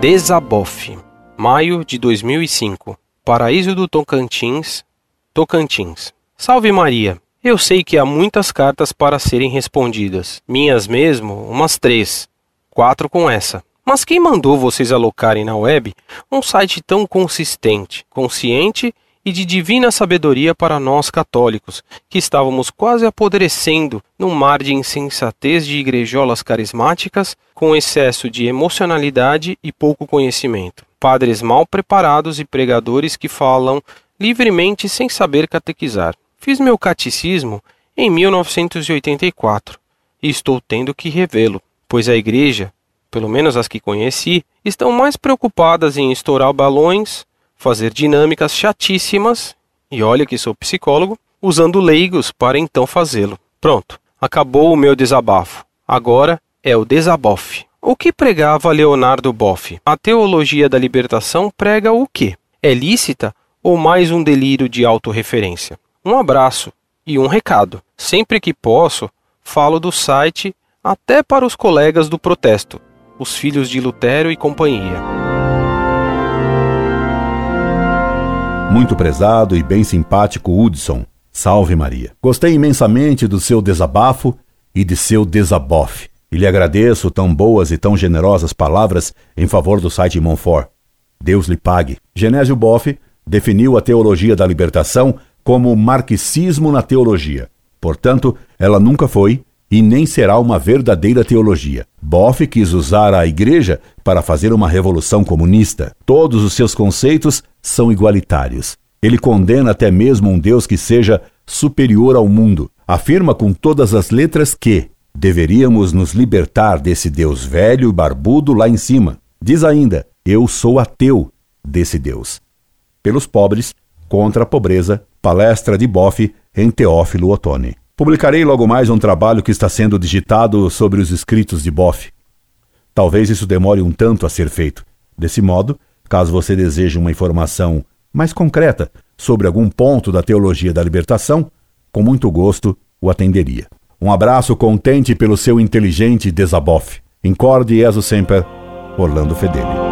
Desabofe, maio de 2005. Paraíso do Tocantins, Tocantins. Salve Maria! Eu sei que há muitas cartas para serem respondidas. Minhas mesmo, umas três. Quatro com essa. Mas quem mandou vocês alocarem na web um site tão consistente, consciente e de divina sabedoria para nós católicos, que estávamos quase apodrecendo num mar de insensatez de igrejolas carismáticas, com excesso de emocionalidade e pouco conhecimento. Padres mal preparados e pregadores que falam livremente sem saber catequizar. Fiz meu catecismo em 1984 e estou tendo que revê-lo, pois a igreja, pelo menos as que conheci, estão mais preocupadas em estourar balões, fazer dinâmicas chatíssimas, e olha que sou psicólogo, usando leigos para então fazê-lo. Pronto, acabou o meu desabafo. Agora é o desabofe. O que pregava Leonardo Boff? A teologia da libertação prega o quê? É lícita ou mais um delírio de autorreferência? Um abraço e um recado. Sempre que posso, falo do site até para os colegas do protesto, os filhos de Lutero e companhia. Muito prezado e bem simpático Hudson, salve Maria. Gostei imensamente do seu desabafo e de seu desabofe, e lhe agradeço tão boas e tão generosas palavras em favor do site Monfort. Deus lhe pague. Genésio Boff definiu a teologia da libertação como marxismo na teologia. Portanto, ela nunca foi e nem será uma verdadeira teologia. Boff quis usar a igreja para fazer uma revolução comunista. Todos os seus conceitos são igualitários. Ele condena até mesmo um Deus que seja superior ao mundo. Afirma com todas as letras que deveríamos nos libertar desse Deus velho e barbudo lá em cima. Diz ainda: Eu sou ateu desse Deus. Pelos pobres, contra a pobreza, palestra de Boff em Teófilo Otoni. Publicarei logo mais um trabalho que está sendo digitado sobre os escritos de Boff. Talvez isso demore um tanto a ser feito. Desse modo, caso você deseje uma informação mais concreta sobre algum ponto da teologia da libertação, com muito gosto o atenderia. Um abraço contente pelo seu inteligente desabofe. Incorde e sempre, Orlando Fedeli.